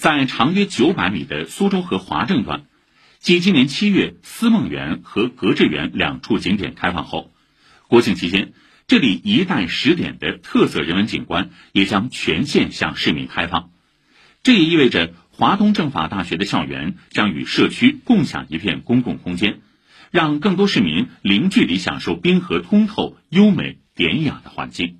在长约九百米的苏州河华政段，继今年七月思梦园和格致园两处景点开放后，国庆期间，这里一带十点的特色人文景观也将全线向市民开放。这也意味着华东政法大学的校园将与社区共享一片公共空间，让更多市民零距离享受滨河通透、优美典雅的环境。